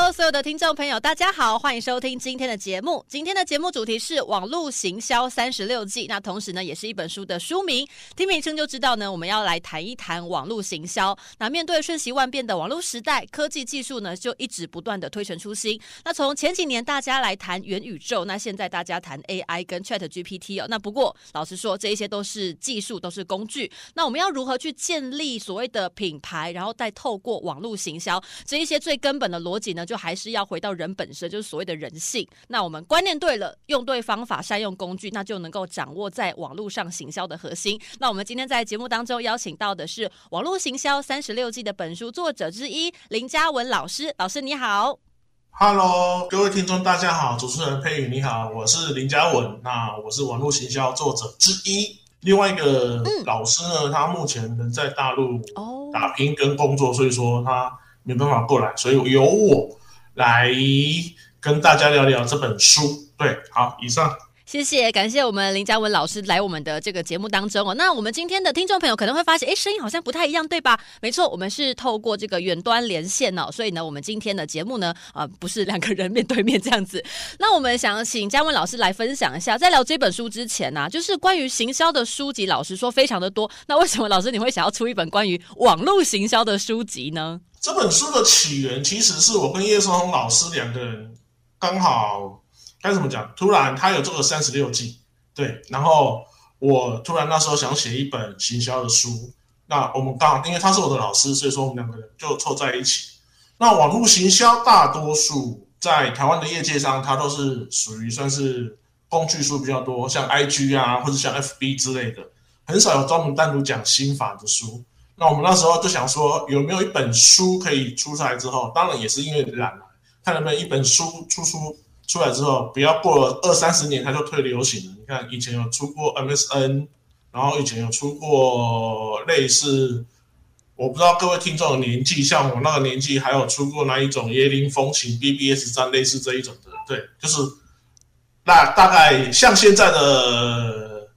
Hello，所有的听众朋友，大家好，欢迎收听今天的节目。今天的节目主题是网络行销三十六计，那同时呢，也是一本书的书名。听名称就知道呢，我们要来谈一谈网络行销。那面对瞬息万变的网络时代，科技技术呢就一直不断的推陈出新。那从前几年大家来谈元宇宙，那现在大家谈 AI 跟 Chat GPT 哦。那不过老实说，这一些都是技术，都是工具。那我们要如何去建立所谓的品牌，然后再透过网络行销这一些最根本的逻辑？呢，就还是要回到人本身，就是所谓的人性。那我们观念对了，用对方法，善用工具，那就能够掌握在网络上行销的核心。那我们今天在节目当中邀请到的是《网络行销三十六计》的本书作者之一林嘉文老师。老师你好，Hello，各位听众大家好，主持人佩宇你好，我是林嘉文。那我是网络行销作者之一。另外一个老师呢，嗯、他目前人在大陆打拼跟工作，所以说他。没办法过来，所以由我来跟大家聊聊这本书。对，好，以上。谢谢，感谢我们林嘉文老师来我们的这个节目当中哦。那我们今天的听众朋友可能会发现，哎，声音好像不太一样，对吧？没错，我们是透过这个远端连线哦，所以呢，我们今天的节目呢，呃，不是两个人面对面这样子。那我们想请嘉文老师来分享一下，在聊这本书之前呢、就是关于行销的书籍，老师说非常的多。那为什么老师你会想要出一本关于网络行销的书籍呢？这本书的起源其实是我跟叶松红老师两个人刚好。该怎么讲？突然他有这个三十六计，对，然后我突然那时候想写一本行销的书，那我们刚好因为他是我的老师，所以说我们两个人就凑在一起。那网络行销大多数在台湾的业界上，它都是属于算是工具书比较多，像 IG 啊或者像 FB 之类的，很少有专门单独讲心法的书。那我们那时候就想说，有没有一本书可以出出来之后，当然也是因为懒了，看能不能一本书出书。出来之后，不要过了二三十年，它就退流行了。你看，以前有出过 MSN，然后以前有出过类似，我不知道各位听众的年纪，像我那个年纪，还有出过那一种椰林风情 BBS 站类似这一种的，对，就是那大概像现在的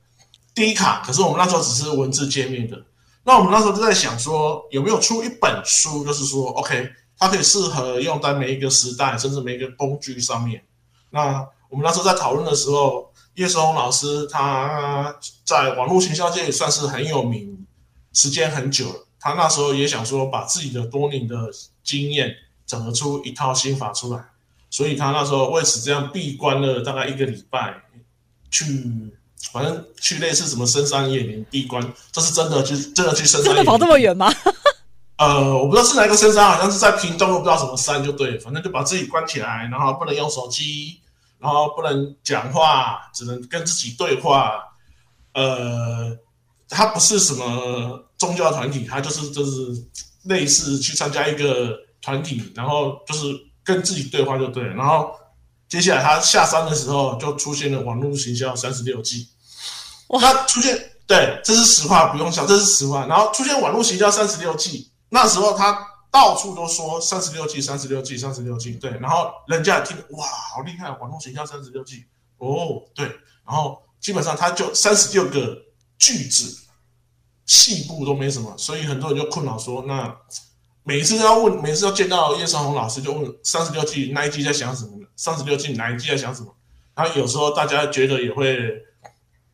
低卡，可是我们那时候只是文字界面的。那我们那时候就在想说，有没有出一本书，就是说，OK，它可以适合用在每一个时代，甚至每一个工具上面。那我们那时候在讨论的时候，叶世红老师他在网络行销界也算是很有名，时间很久了。他那时候也想说，把自己的多年的经验整合出一套心法出来，所以他那时候为此这样闭关了大概一个礼拜，去反正去类似什么深山野林闭关，这是真的去真的去深山真的跑这么远吗？呃，我不知道是哪个深山，好像是在屏东，我不知道什么山，就对，反正就把自己关起来，然后不能用手机。然后不能讲话，只能跟自己对话。呃，他不是什么宗教团体，他就是就是类似去参加一个团体，然后就是跟自己对话就对。然后接下来他下山的时候，就出现了网络行销三十六计。哇，他出现，对，这是实话，不用笑，这是实话。然后出现网络行销三十六计，那时候他。到处都说三十六计，三十六计，三十六计，对，然后人家也听，哇，好厉害，网络行销三十六计，哦，对，然后基本上他就三十六个句子，细部都没什么，所以很多人就困扰说，那每次都要问，每次要见到叶尚红老师就问三十六计哪一计在想什么呢？三十六计哪一计在想什么？然后有时候大家觉得也会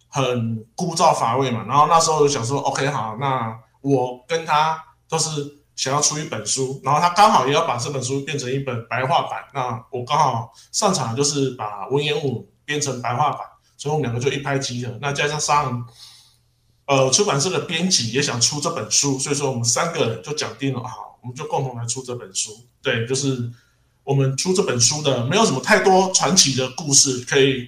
很枯燥乏味嘛，然后那时候就想说，OK，好，那我跟他都是。想要出一本书，然后他刚好也要把这本书变成一本白话版。那我刚好擅长就是把文言文变成白话版，所以我们两个就一拍即合。那加上上，呃，出版社的编辑也想出这本书，所以说我们三个人就讲定了，好，我们就共同来出这本书。对，就是我们出这本书的，没有什么太多传奇的故事，可以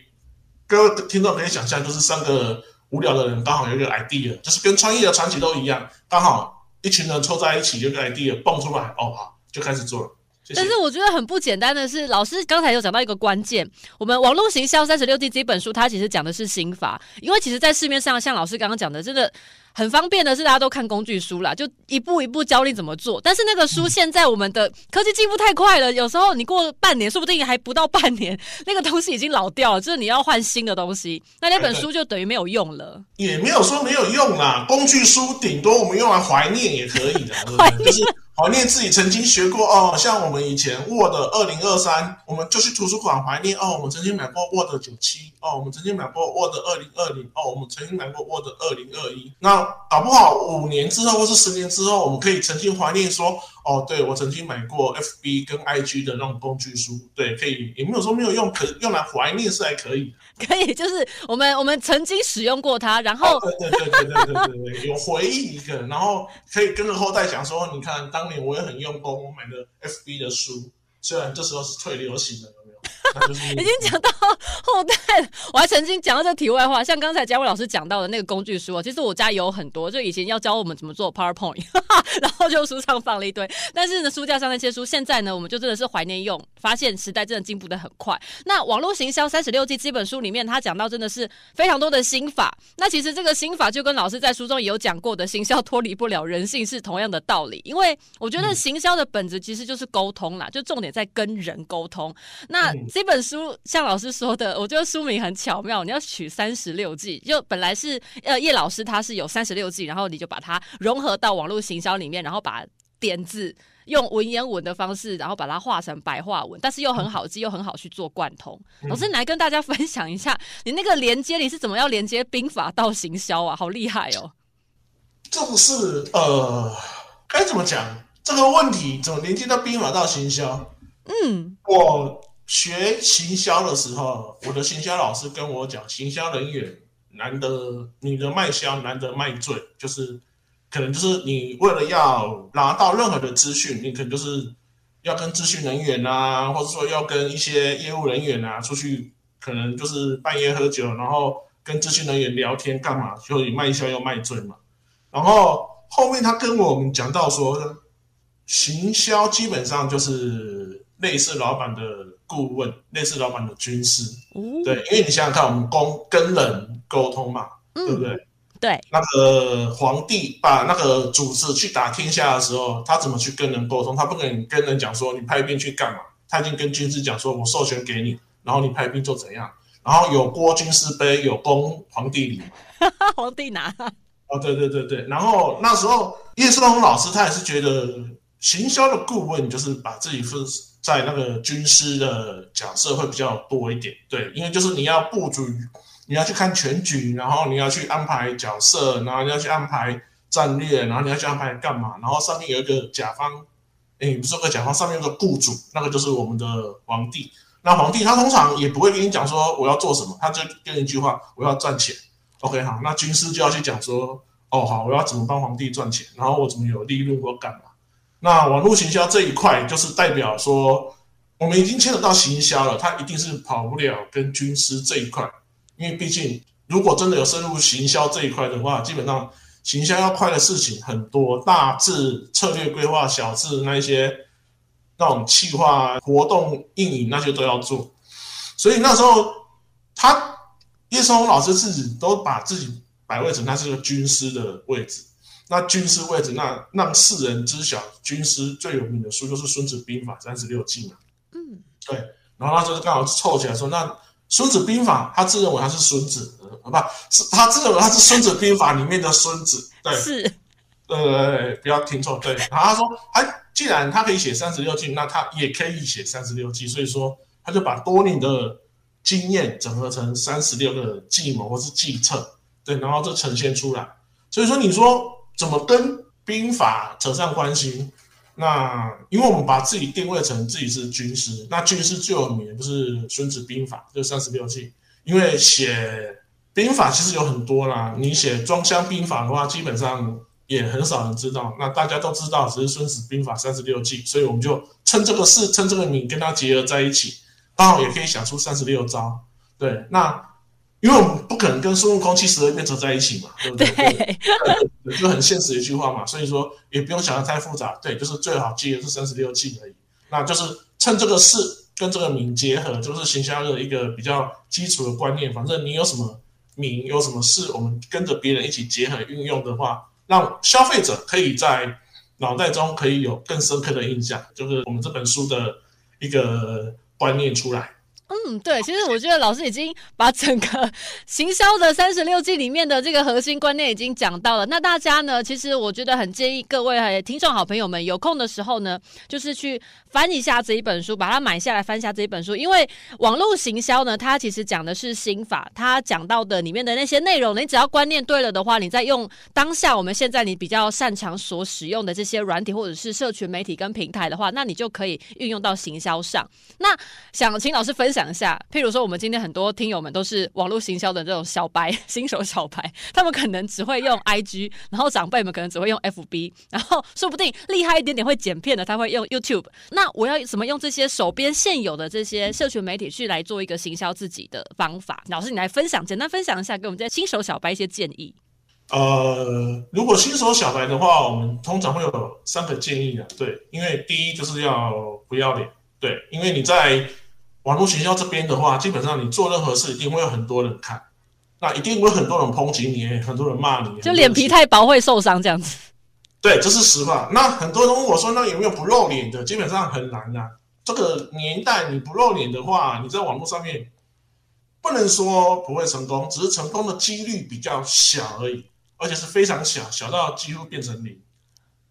各位听众可以想象，就是三个无聊的人刚好有一个 idea，就是跟创业的传奇都一样，刚好。一群人凑在一起，有个 idea 蹦出来，哦，好，就开始做了。但是我觉得很不简单的是，老师刚才有讲到一个关键，我们网络行销三十六计这本书，它其实讲的是心法。因为其实，在市面上，像老师刚刚讲的，这个很方便的是，大家都看工具书啦，就一步一步教你怎么做。但是那个书现在我们的科技进步太快了，有时候你过半年，说不定还不到半年，那个东西已经老掉了，就是你要换新的东西，那那本书就等于没有用了。也没有说没有用啦，工具书顶多我们用来怀念也可以的，怀念。就是怀念自己曾经学过哦，像我们以前 Word 二零二三，我们就去图书馆怀念哦，我们曾经买过 Word 九七哦，我们曾经买过 Word 二零二零哦，我们曾经买过 Word 二零二一。那搞不好五年之后，或是十年之后，我们可以曾经怀念说，哦，对我曾经买过 FB 跟 IG 的那种工具书，对，可以，也没有说没有用，可用来怀念是还可以。可以，就是我们我们曾经使用过它，然后对对对对对对对，有回忆一个，然后可以跟着后代讲说，你看当年我也很用功，我买的 FB 的书，虽然这时候是最流行的。已经讲到后代了，我还曾经讲到这题外话，像刚才嘉伟老师讲到的那个工具书啊，其实我家有很多，就以前要教我们怎么做 PowerPoint，然后就书上放了一堆。但是呢，书架上那些书，现在呢，我们就真的是怀念用，发现时代真的进步得很快。那网络行销三十六计这本书里面，他讲到真的是非常多的心法。那其实这个心法就跟老师在书中也有讲过的，行销脱离不了人性是同样的道理。因为我觉得行销的本质其实就是沟通啦，就重点在跟人沟通。那这本书像老师说的，我觉得书名很巧妙。你要取三十六计，就本来是呃叶老师他是有三十六计，然后你就把它融合到网络行销里面，然后把点子用文言文的方式，然后把它画成白话文，但是又很好记，又很好去做贯通。老师，你来跟大家分享一下，你那个连接你是怎么要连接兵法到行销啊？好厉害哦！这个是呃该怎么讲这个问题？怎么连接到兵法到行销？嗯，我。学行销的时候，我的行销老师跟我讲，行销人员难得你的卖销难得卖醉，就是可能就是你为了要拿到任何的资讯，你可能就是要跟资讯人员啊，或者说要跟一些业务人员啊出去，可能就是半夜喝酒，然后跟资讯人员聊天干嘛，所以卖销又卖醉嘛。然后后面他跟我们讲到说，行销基本上就是类似老板的。顾问类似老板的军师，嗯，对，因为你想想看，我们公跟人沟通嘛，嗯，对不对？对，那个皇帝把那个主子去打天下的时候，他怎么去跟人沟通？他不可能跟人讲说你派兵去干嘛？他已经跟军师讲说，我授权给你，然后你派兵做怎样？然后有郭军师碑，有功皇帝礼，皇帝拿。哦，对对对对，然后那时候叶世龙老师他也是觉得行销的顾问就是把自己分。在那个军师的角色会比较多一点，对，因为就是你要布局，你要去看全局，然后你要去安排角色，然后你要去安排战略，然后你要去安排干嘛，然后上面有一个甲方，哎，不是有个甲方，上面有个雇主，那个就是我们的皇帝。那皇帝他通常也不会跟你讲说我要做什么，他就跟一句话，我要赚钱。OK，好，那军师就要去讲说，哦，好，我要怎么帮皇帝赚钱，然后我怎么有利润，我干嘛？那网络行销这一块，就是代表说，我们已经牵扯到行销了，它一定是跑不了跟军师这一块，因为毕竟如果真的有深入行销这一块的话，基本上行销要快的事情很多，大致策略规划、小至那一些那种企划、活动运营那些都要做，所以那时候他叶圣宏老师自己都把自己摆位成他是个军师的位置。那军师位置，那让世人知晓军师最有名的书就是《孙子兵法》三十六计嘛。嗯，对。然后他就是刚好凑起来说，那《孙子兵法》他自认为他是孙子，啊，不是他自认为他是《孙子兵法》里面的孙子。对，是。呃，不要听错。对。然后他说，他既然他可以写三十六计，那他也可以写三十六计。所以说，他就把多年的经验整合成三十六个计谋或是计策。对，然后就呈现出来。所以说，你说。怎么跟兵法扯上关系？那因为我们把自己定位成自己是军师，那军师最有名不是《孙子兵法》，就三十六计。因为写兵法其实有很多啦，你写装箱兵法的话，基本上也很少人知道。那大家都知道，只是《孙子兵法》三十六计，所以我们就趁这个事，趁这个名跟它结合在一起，刚好也可以想出三十六招。对，那。因为我们不可能跟孙悟空七十二变扯在一起嘛，对不对？对，就很现实的一句话嘛，所以说也不用想得太复杂，对，就是最好记的是三十六计而已。那就是趁这个事跟这个名结合，就是行销的一个比较基础的观念。反正你有什么，名，有什么事，我们跟着别人一起结合运用的话，让消费者可以在脑袋中可以有更深刻的印象，就是我们这本书的一个观念出来。嗯，对，其实我觉得老师已经把整个行销的三十六计里面的这个核心观念已经讲到了。那大家呢，其实我觉得很建议各位听众好朋友们有空的时候呢，就是去翻一下这一本书，把它买下来，翻一下这一本书。因为网络行销呢，它其实讲的是心法，它讲到的里面的那些内容，你只要观念对了的话，你在用当下我们现在你比较擅长所使用的这些软体或者是社群媒体跟平台的话，那你就可以运用到行销上。那想请老师分享。讲一下，譬如说，我们今天很多听友们都是网络行销的这种小白、新手小白，他们可能只会用 IG，然后长辈们可能只会用 FB，然后说不定厉害一点点会剪片的，他会用 YouTube。那我要怎么用这些手边现有的这些社群媒体去来做一个行销自己的方法？老师，你来分享，简单分享一下，给我们这些新手小白一些建议。呃，如果新手小白的话，我们通常会有三个建议的。对，因为第一就是要不要脸。对，因为你在网络行销这边的话，基本上你做任何事，一定会有很多人看，那一定会很多人抨击你，很多人骂你，就脸皮太薄会受伤这样子。对，这是实话。那很多人问我说，那有没有不露脸的？基本上很难啊。这个年代你不露脸的话，你在网络上面不能说不会成功，只是成功的几率比较小而已，而且是非常小，小到几乎变成零。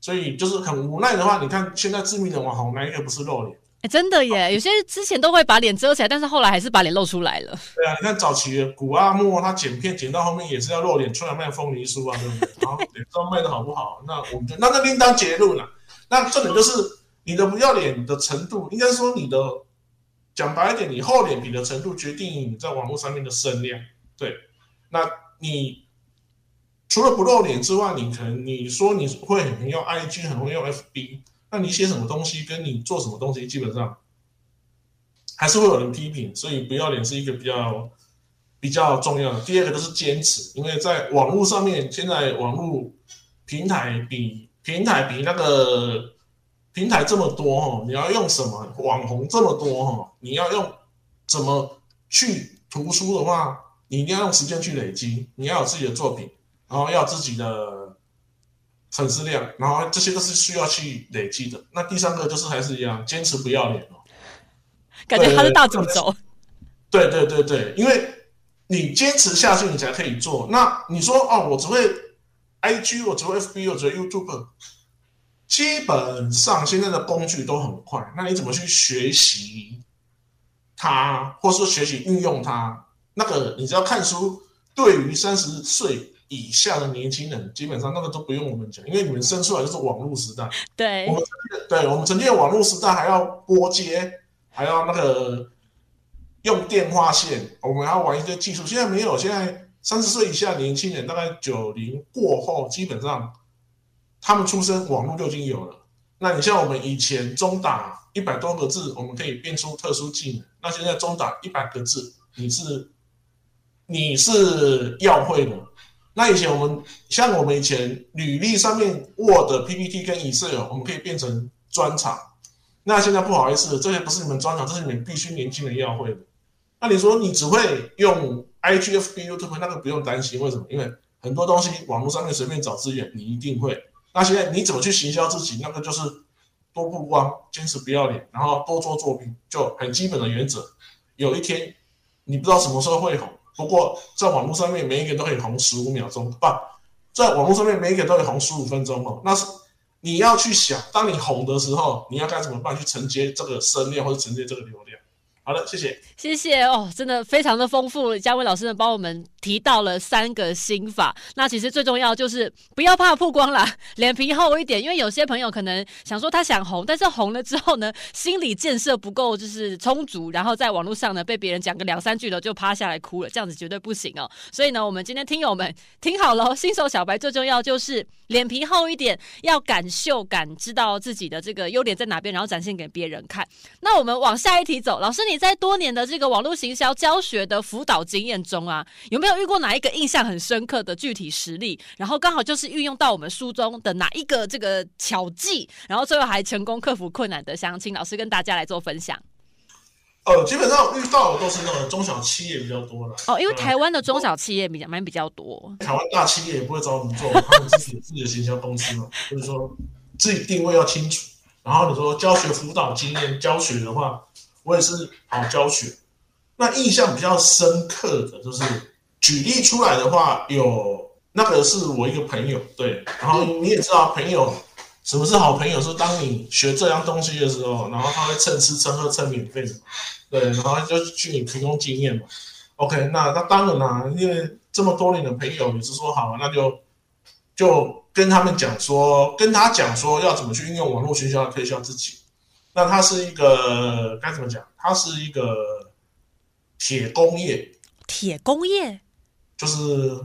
所以就是很无奈的话，你看现在知名的网红哪一个不是露脸？哎、欸，真的耶！有些之前都会把脸遮起来，但是后来还是把脸露出来了。对啊，你看早期的谷阿莫，他剪片剪到后面也是要露脸出来卖凤梨酥啊，对不对？然后脸都卖的好不好？那我们就那那另当结论了。那重点就是你的不要脸的程度，应该说你的讲白一点，你厚脸皮的程度决定你在网络上面的声量。对，那你除了不露脸之外，你可能你说你会很用 IG，很会用 FB。那你写什么东西，跟你做什么东西，基本上还是会有人批评，所以不要脸是一个比较比较重要的。第二个就是坚持，因为在网络上面，现在网络平台比平台比那个平台这么多哈，你要用什么网红这么多哈，你要用怎么去突出的话，你一定要用时间去累积，你要有自己的作品，然后要自己的。粉丝量，然后这些都是需要去累积的。那第三个就是还是一样，坚持不要脸哦。感觉他是大主轴。对对对对，因为你坚持下去，你才可以做。那你说哦，我只会 IG，我只会 FB，我只会 YouTube。基本上现在的工具都很快，那你怎么去学习它，或是说学习运用它？那个你只要看书，对于三十岁。以下的年轻人基本上那个都不用我们讲，因为你们生出来就是网络时代。对，我们对我们曾经的网络时代还要拨接，还要那个用电话线，我们还要玩一些技术。现在没有，现在三十岁以下年轻人，大概九零过后，基本上他们出生网络就已经有了。那你像我们以前中打一百多个字，我们可以变出特殊技能。那现在中打一百个字，你是你是要会的。那以前我们像我们以前履历上面 Word、PPT 跟 Excel，我们可以变成专场。那现在不好意思，这些不是你们专场，这是你们必须年轻人要会的。那你说你只会用 IG、FB、YouTube，那个不用担心，为什么？因为很多东西网络上面随便找资源，你一定会。那现在你怎么去行销自己？那个就是多曝光，坚持不要脸，然后多做作品，就很基本的原则。有一天你不知道什么时候会红。不过，在网络上面，每一个都可以红十五秒钟，不，在网络上面，每一个都可以红十五分钟哦。那是你要去想，当你红的时候，你要该怎么办去承接这个声量或者承接这个流量。好的，谢谢，谢谢哦，真的非常的丰富。嘉威老师呢，帮我们提到了三个心法。那其实最重要就是不要怕曝光啦，脸皮厚一点。因为有些朋友可能想说他想红，但是红了之后呢，心理建设不够就是充足，然后在网络上呢被别人讲个两三句的就趴下来哭了，这样子绝对不行哦。所以呢，我们今天听友们听好了，新手小白最重要就是脸皮厚一点，要敢秀，敢知道自己的这个优点在哪边，然后展现给别人看。那我们往下一题走，老师你。在多年的这个网络行销教学的辅导经验中啊，有没有遇过哪一个印象很深刻的具体实例？然后刚好就是运用到我们书中的哪一个这个巧技，然后最后还成功克服困难的，想请老师跟大家来做分享。呃，基本上遇到的都是那种中小企业比较多了。哦，因为台湾的中小企业比较蛮比较多。台湾大企业也不会找我们做，他们自己有自己的行销公司嘛，就是说自己定位要清楚。然后你说教学辅导经验教学的话，我也是好教学。那印象比较深刻的就是举例出来的话，有那个是我一个朋友，对，然后你也知道朋友。什么是好朋友？说当你学这样东西的时候，然后他会蹭吃蹭喝蹭免费的，对，然后就去你提供经验嘛。OK，那那当然啦，因为这么多年的朋友，也是说好，那就就跟他们讲说，跟他讲说要怎么去运用网络学校来推销自己。那他是一个该怎么讲？他是一个铁工业，铁工业就是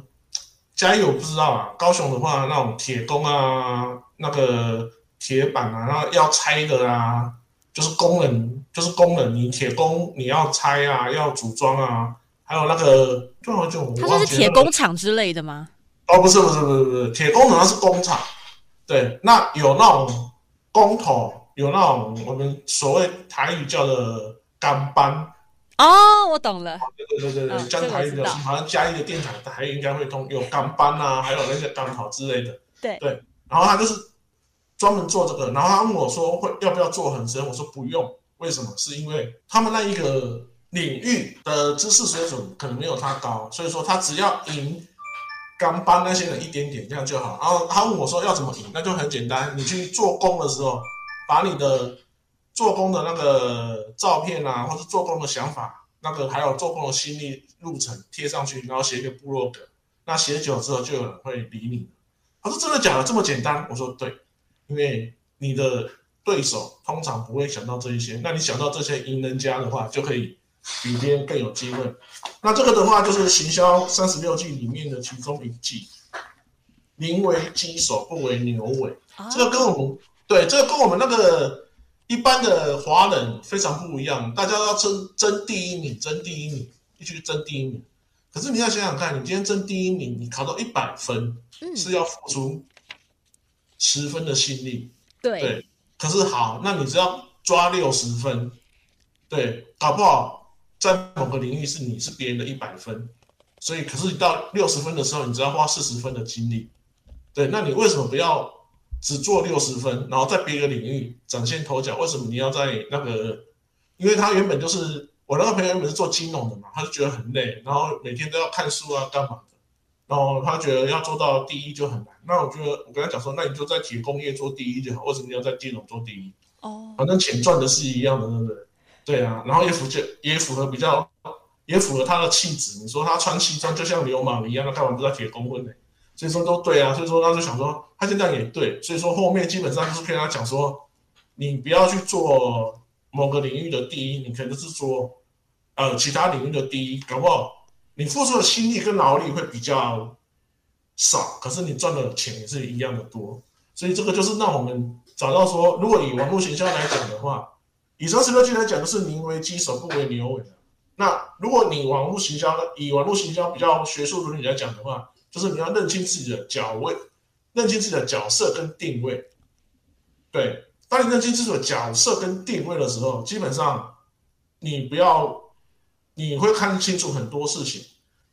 嘉义我不知道啊，高雄的话那种铁工啊。那个铁板啊，然后要拆的啊，就是工人，就是工人，你铁工你要拆啊，要组装啊，还有那个就好像它就是铁工厂之类的吗？哦，不是不是不是不是，铁工厂是工厂，对，那有那种工头，有那种我们所谓台语叫的干班。哦，我懂了。对对对对对，讲台语的，好像嘉义的电厂台语应该会通，有钢班啊，还有那些钢头之类的。对对。然后他就是专门做这个，然后他问我说会要不要做很深，我说不用，为什么？是因为他们那一个领域的知识水准可能没有他高，所以说他只要赢钢班那些人一点点，这样就好。然后他问我说要怎么赢，那就很简单，你去做工的时候，把你的做工的那个照片啊，或是做工的想法，那个还有做工的心历路程贴上去，然后写一个部落格，那写久之后就有人会理你。他说：“真的假的？这么简单？”我说：“对，因为你的对手通常不会想到这一些，那你想到这些赢人家的话，就可以比别人更有机会。那这个的话，就是行销三十六计里面的其中一计，宁为鸡首，不为牛尾。这个跟我们对这个跟我们那个一般的华人非常不一样。大家要争争第一名，争第一名，必须争第一名。”可是你要想想看，你今天争第一名，你考到一百分，是要付出十分的心力。对，对。可是好，那你只要抓六十分，对，搞不好在某个领域是你是别人的一百分，所以可是你到六十分的时候，你只要花四十分的精力。对，那你为什么不要只做六十分，然后在别的领域展现头角？为什么你要在那个？因为他原本就是。我那个朋友原本是做金融的嘛，他就觉得很累，然后每天都要看书啊，干嘛的，然后他觉得要做到第一就很难。那我觉得我跟他讲说，那你就在铁工业做第一就好，为什么你要在金融做第一？哦，反正钱赚的是一样的，对不对？对啊，然后也符就也符合比较也符合他的气质。你说他穿西装就像流氓一样，那干嘛不在铁工混呢？所以说都对啊，所以说他就想说，他现在也对，所以说后面基本上就是跟他讲说，你不要去做。某个领域的第一，你可能是说，呃，其他领域的第一，搞不好你付出的心力跟劳力会比较少，可是你赚的钱也是一样的多。所以这个就是让我们找到说，如果以网络行销来讲的话，以三十六计来讲的是宁为鸡首不为牛尾。那如果你网络行销以网络行销比较学术伦理来讲的话，就是你要认清自己的角位，认清自己的角色跟定位，对。当你认清自己的角色跟定位的时候，基本上你不要，你会看清楚很多事情。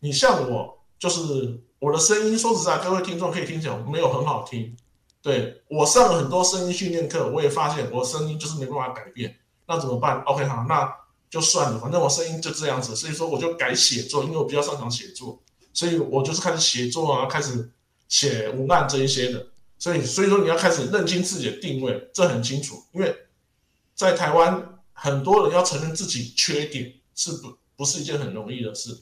你像我，就是我的声音，说实在，各位听众可以听起来没有很好听。对，我上了很多声音训练课，我也发现我声音就是没办法改变。那怎么办？OK，好，那就算了，反正我声音就这样子。所以说我就改写作，因为我比较擅长写作，所以我就是开始写作啊，开始写文案这一些的。所以，所以说你要开始认清自己的定位，这很清楚。因为在台湾，很多人要承认自己缺点是不不是一件很容易的事。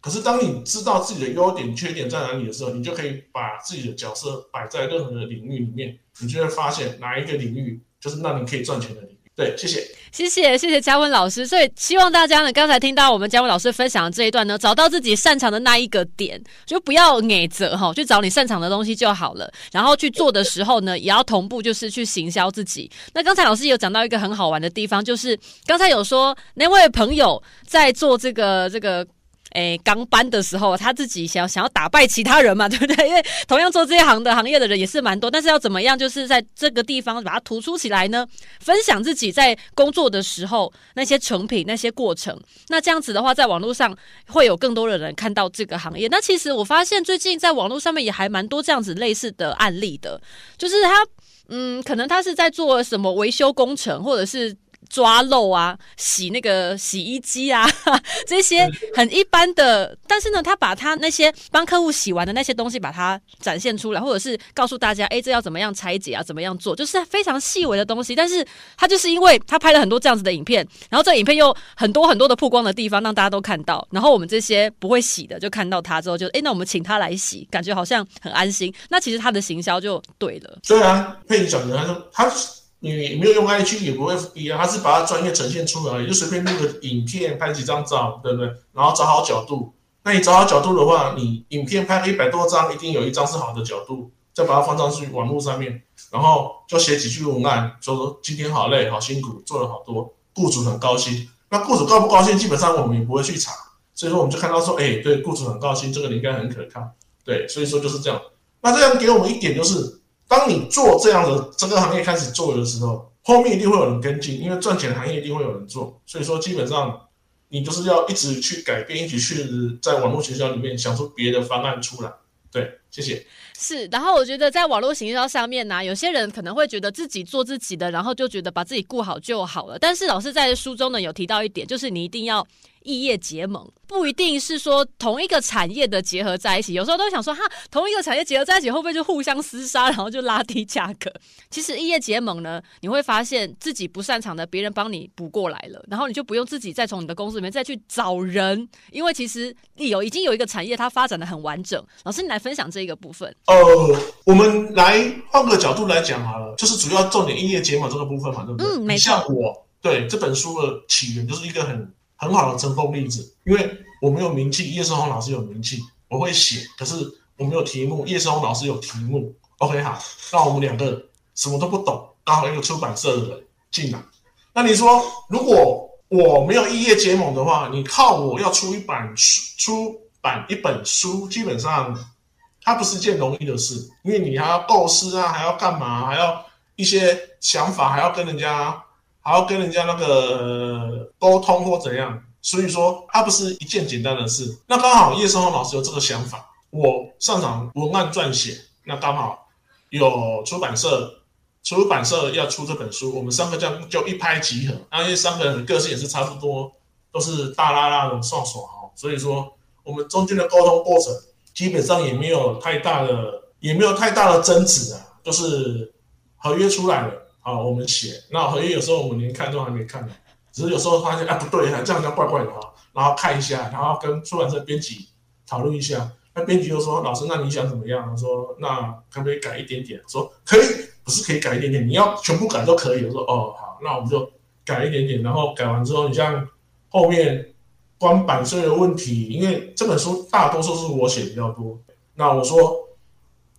可是，当你知道自己的优点、缺点在哪里的时候，你就可以把自己的角色摆在任何的领域里面，你就会发现哪一个领域就是让你可以赚钱的领域。对，谢谢，谢谢，谢谢嘉文老师。所以希望大家呢，刚才听到我们嘉文老师分享的这一段呢，找到自己擅长的那一个点，就不要伪择哈，去找你擅长的东西就好了。然后去做的时候呢，也要同步就是去行销自己。那刚才老师有讲到一个很好玩的地方，就是刚才有说那位朋友在做这个这个诶刚搬的时候，他自己想想要打败其他人嘛，对不对？因为同样做这一行的行业的人也是蛮多，但是要怎么样，就是在这个地方把它突出起来呢？分享自己在工作的时候那些成品、那些过程。那这样子的话，在网络上会有更多的人看到这个行业。那其实我发现最近在网络上面也还蛮多这样子类似的案例的，就是他，嗯，可能他是在做什么维修工程，或者是。抓漏啊，洗那个洗衣机啊，这些很一般的，但是呢，他把他那些帮客户洗完的那些东西，把它展现出来，或者是告诉大家，哎，这要怎么样拆解啊，怎么样做，就是非常细微的东西。但是他就是因为他拍了很多这样子的影片，然后这影片又很多很多的曝光的地方，让大家都看到，然后我们这些不会洗的就看到他之后就，就哎，那我们请他来洗，感觉好像很安心。那其实他的行销就对了。对啊，佩妮讲的，他说他。你没有用 IG 也不会 FB 啊，他是把它专业呈现出来，也就随便录个影片，拍几张照，对不对？然后找好角度。那你找好角度的话，你影片拍了一百多张，一定有一张是好的角度，再把它放上去网络上面，然后就写几句文案，说说今天好累，好辛苦，做了好多，雇主很高兴。那雇主高不高兴，基本上我们也不会去查，所以说我们就看到说，哎，对，雇主很高兴，这个你应该很可靠，对，所以说就是这样。那这样给我们一点就是。当你做这样的这个行业开始做的时候，后面一定会有人跟进，因为赚钱的行业一定会有人做，所以说基本上你就是要一直去改变，一直去在网络学校里面想出别的方案出来。对，谢谢。是，然后我觉得在网络行销上面呢、有些人可能会觉得自己做自己的，然后就觉得把自己顾好就好了。但是老师在书中呢有提到一点，就是你一定要。异业结盟不一定是说同一个产业的结合在一起，有时候都想说哈，同一个产业结合在一起会不会就互相厮杀，然后就拉低价格？其实异业结盟呢，你会发现自己不擅长的，别人帮你补过来了，然后你就不用自己再从你的公司里面再去找人，因为其实有已经有一个产业它发展的很完整。老师，你来分享这一个部分。呃，我们来换个角度来讲好了，就是主要重点异业结盟这个部分嘛，对不对？嗯，没错。像我对这本书的起源就是一个很。很好的成功例子，因为我没有名气，叶胜鸿老师有名气，我会写，可是我没有题目，叶胜鸿老师有题目。OK，好，那我们两个什么都不懂，刚好一个出版社的人进来。那你说，如果我没有异业结盟的话，你靠我要出一版书，出版一本书，基本上它不是件容易的事，因为你还要构思啊，还要干嘛，还要一些想法，还要跟人家。还要跟人家那个沟通或怎样，所以说它不是一件简单的事。那刚好叶胜鸿老师有这个想法，我擅长文案撰写，那刚好有出版社，出版社要出这本书，我们三个这样就一拍即合。那因为三个人的个性也是差不多，都是大拉拉的少耍哈，所以说我们中间的沟通过程基本上也没有太大的，也没有太大的争执啊，就是合约出来了。啊，我们写那合约有时候我们连看都还没看呢，只是有时候发现啊不对，这样这样怪怪的哈，然后看一下，然后跟出版社编辑讨论一下，那编辑就说：“老师，那你想怎么样？”说：“那可不可以改一点点？”说：“可以，不是可以改一点点，你要全部改都可以。”我说：“哦，好，那我们就改一点点。”然后改完之后，你像后面光版税的问题，因为这本书大多数是我写比较多，那我说。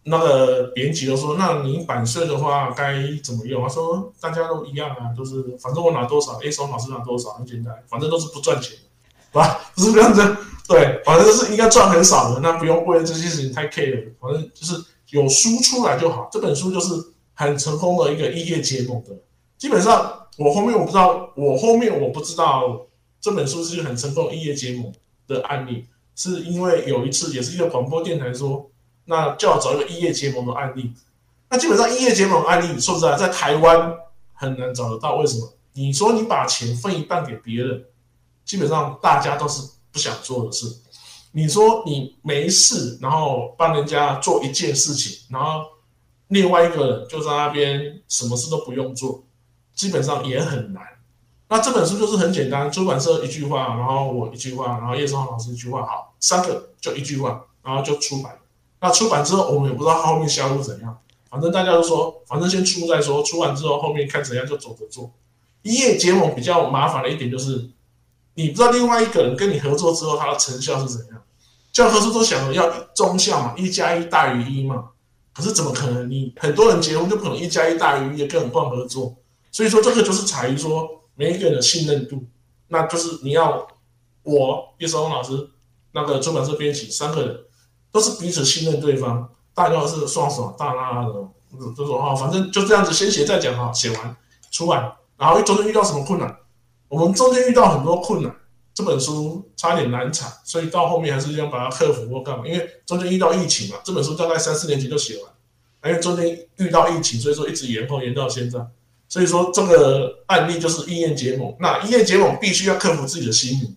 那个编辑就说：“那你版税的话该怎么用？”他说：“大家都一样啊，都是反正我拿多少，A 手老师拿多少，很简单，反正都是不赚钱，是吧？不是这样子，对，反正是应该赚很少的，那不用为了这些事情太 care，反正就是有书出来就好。这本书就是很成功的一个异业结盟的。基本上我后面我不知道，我后面我不知道这本书是很成功异业结盟的案例，是因为有一次也是一个广播电台说。”那就要找一个异业结盟的案例。那基本上异业结盟案例，说实在，在台湾很难找得到。为什么？你说你把钱分一半给别人，基本上大家都是不想做的事。你说你没事，然后帮人家做一件事情，然后另外一个人就在那边什么事都不用做，基本上也很难。那这本书就是很简单，出版社一句话，然后我一句话，然后叶胜鸿老师一句话，好，三个就一句话，然后就出版。那出版之后，我们也不知道后面销路怎样。反正大家都说，反正先出再说。出完之后，后面看怎样就走着做。一夜结盟比较麻烦的一点就是，你不知道另外一个人跟你合作之后，他的成效是怎样。教科书都想着要中效嘛，一加一大于一嘛。可是怎么可能？你很多人结婚就不可能一加一大于一，更何况合作。所以说这个就是在于说每一个人的信任度。那就是你要我叶胜鸿老师那个出版社编辑三个人都是彼此信任对方，大家都是双手大拉拉的，就说哈，反正就这样子先写再讲哈，写完出版，然后中间遇到什么困难，我们中间遇到很多困难，这本书差点难产，所以到后面还是要把它克服或干嘛，因为中间遇到疫情嘛，这本书大概三四年前就写完，因为中间遇到疫情，所以说一直延后延到现在。所以说这个案例就是异业结盟，那异业结盟必须要克服自己的心理，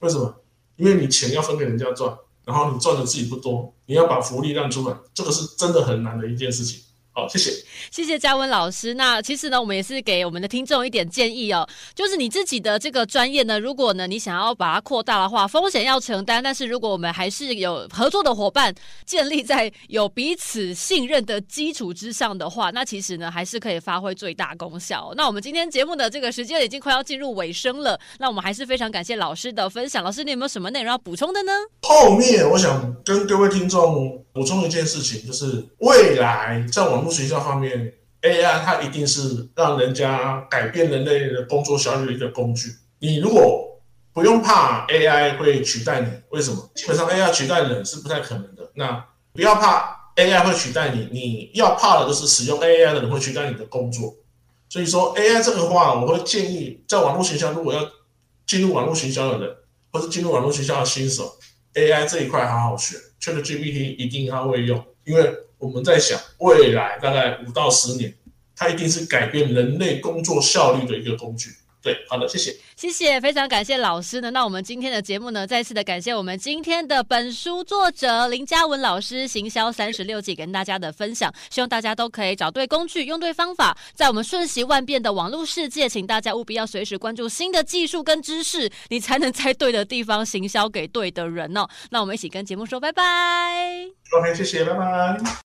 为什么？因为你钱要分给人家赚，然后你赚的自己不多，你要把福利让出来，这个是真的很难的一件事情。好，谢谢，谢谢嘉文老师。那其实呢，我们也是给我们的听众一点建议哦，就是你自己的这个专业呢，如果呢你想要把它扩大的话，风险要承担。但是如果我们还是有合作的伙伴，建立在有彼此信任的基础之上的话，那其实呢还是可以发挥最大功效。那我们今天节目的这个时间已经快要进入尾声了，那我们还是非常感谢老师的分享。老师，你有没有什么内容要补充的呢？后面我想跟各位听众补充一件事情，就是未来在网。学校方面，AI 它一定是让人家改变人类的工作效率的一个工具。你如果不用怕 AI 会取代你，为什么？基本上 AI 取代人是不太可能的。那不要怕 AI 会取代你，你要怕的就是使用 AI 的人会取代你的工作。所以说 AI 这个话，我会建议在网络学校，如果要进入网络学校的人，或是进入网络学校的新手，AI 这一块好好学，ChatGPT 一定要会用，因为。我们在想，未来大概五到十年，它一定是改变人类工作效率的一个工具。对，好的，谢谢，谢谢，非常感谢老师呢。那我们今天的节目呢，再次的感谢我们今天的本书作者林嘉文老师，行销三十六计跟大家的分享。希望大家都可以找对工具，用对方法，在我们瞬息万变的网络世界，请大家务必要随时关注新的技术跟知识，你才能在对的地方行销给对的人哦。那我们一起跟节目说拜拜。OK，谢谢，拜拜。